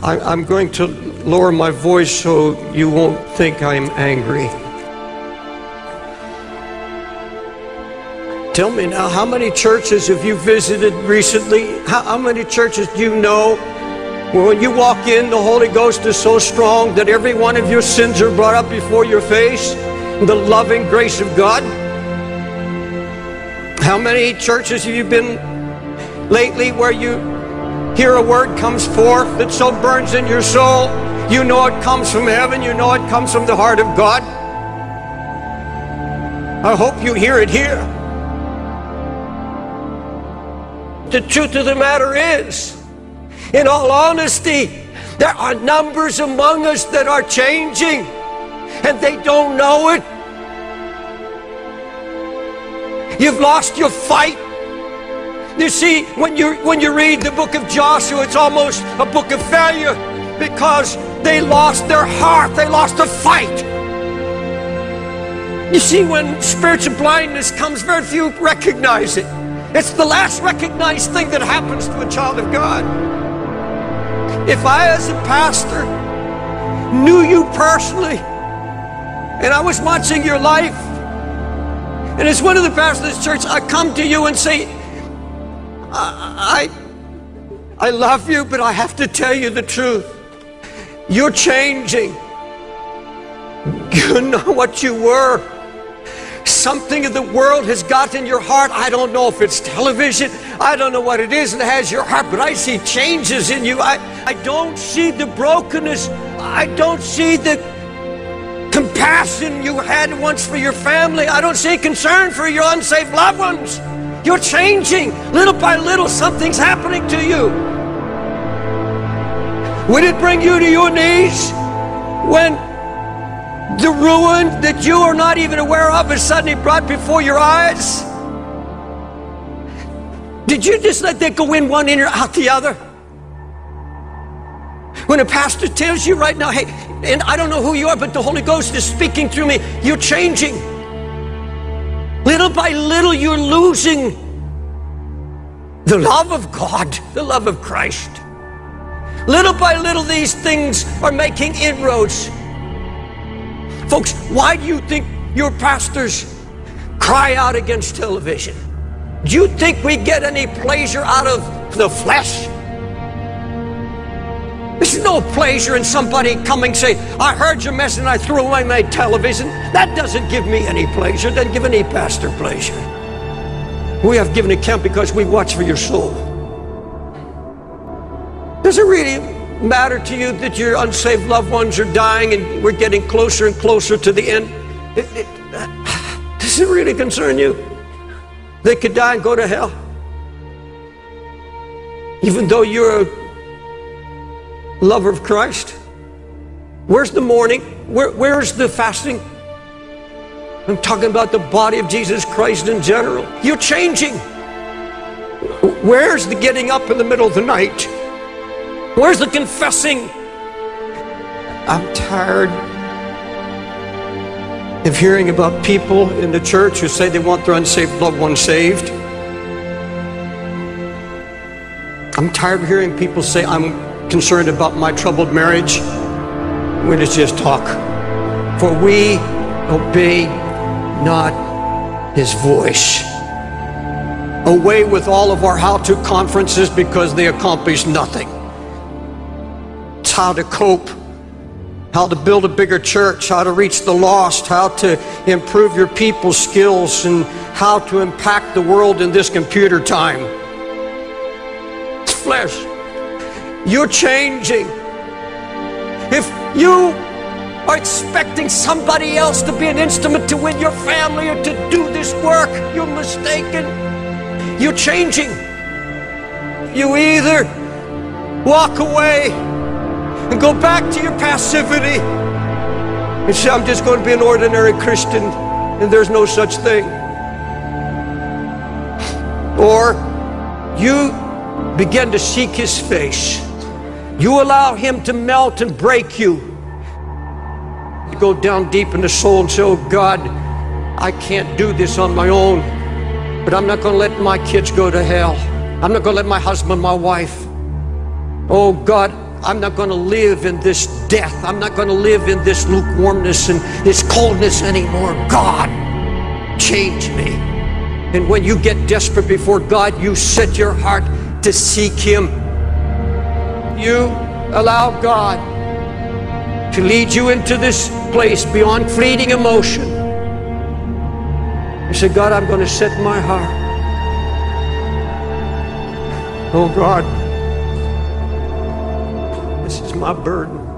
I, am going to lower my voice so you won't think I'm angry. Tell me now, how many churches have you visited recently? How, how many churches do you know? When you walk in, the Holy Ghost is so strong that every one of your sins are brought up before your face. The loving grace of God. How many churches have you been lately where you hear a word comes forth that so burns in your soul, you know it comes from heaven, you know it comes from the heart of God. I hope you hear it here. The truth of the matter is, in all honesty, there are numbers among us that are changing and they don't know it. You've lost your fight. You see, when you when you read the book of Joshua, it's almost a book of failure because they lost their heart, they lost the fight. You see, when spiritual blindness comes, very few recognize it. It's the last recognized thing that happens to a child of God. If I, as a pastor, knew you personally, and I was watching your life, and as one of the pastors of the church, I come to you and say, I, I, love you, but I have to tell you the truth. You're changing. You know what you were. Something of the world has got in your heart. I don't know if it's television. I don't know what it is that has your heart, but I see changes in you. I, I don't see the brokenness. I don't see the compassion you had once for your family. I don't see concern for your unsaved loved ones. You're changing. Little by little, something's happening to you. Would it bring you to your knees when the ruin that you are not even aware of is suddenly brought before your eyes? Did you just let that go in one ear out the other? When a pastor tells you right now, hey, and I don't know who you are, but the Holy Ghost is speaking through me, you're changing. Little by little, you're losing the love of God, the love of Christ. Little by little, these things are making inroads. Folks, why do you think your pastors cry out against television? Do you think we get any pleasure out of the flesh? There's no pleasure in somebody coming say, I heard your message and I threw away my television. That doesn't give me any pleasure. It doesn't give any pastor pleasure. We have given account because we watch for your soul. Does it really matter to you that your unsaved loved ones are dying and we're getting closer and closer to the end? It, it, does it really concern you? They could die and go to hell. Even though you're a lover of Christ? Where's the mourning? Where, where's the fasting? I'm talking about the body of Jesus Christ in general. You're changing. Where's the getting up in the middle of the night? Where's the confessing? I'm tired of hearing about people in the church who say they want their unsaved loved one saved. I'm tired of hearing people say, I'm concerned about my troubled marriage, when it's just talk. For we obey not his voice. Away with all of our how to conferences because they accomplish nothing. It's how to cope, how to build a bigger church, how to reach the lost, how to improve your people's skills, and how to impact the world in this computer time. It's flesh. You're changing. If you are expecting somebody else to be an instrument to win your family or to do this work, you're mistaken. You're changing. You either walk away and go back to your passivity and say, I'm just going to be an ordinary Christian and there's no such thing. Or you begin to seek his face. You allow him to melt and break you. You go down deep in the soul and say, Oh God, I can't do this on my own, but I'm not going to let my kids go to hell. I'm not going to let my husband, my wife. Oh God, I'm not going to live in this death. I'm not going to live in this lukewarmness and this coldness anymore. God, change me. And when you get desperate before God, you set your heart to seek Him. You allow God to lead you into this place beyond fleeting emotion. You say, God, I'm going to set my heart. Oh God, this is my burden.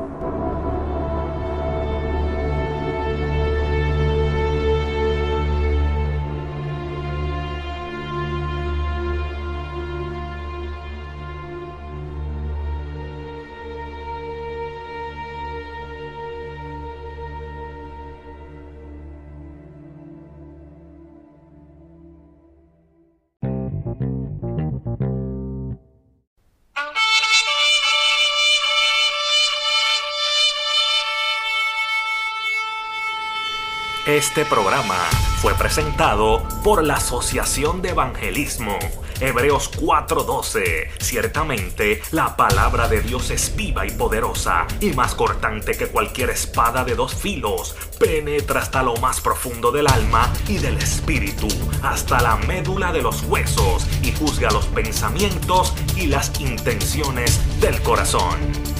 Este programa fue presentado por la Asociación de Evangelismo. Hebreos 4:12. Ciertamente, la palabra de Dios es viva y poderosa, y más cortante que cualquier espada de dos filos. Penetra hasta lo más profundo del alma y del espíritu, hasta la médula de los huesos, y juzga los pensamientos y las intenciones del corazón.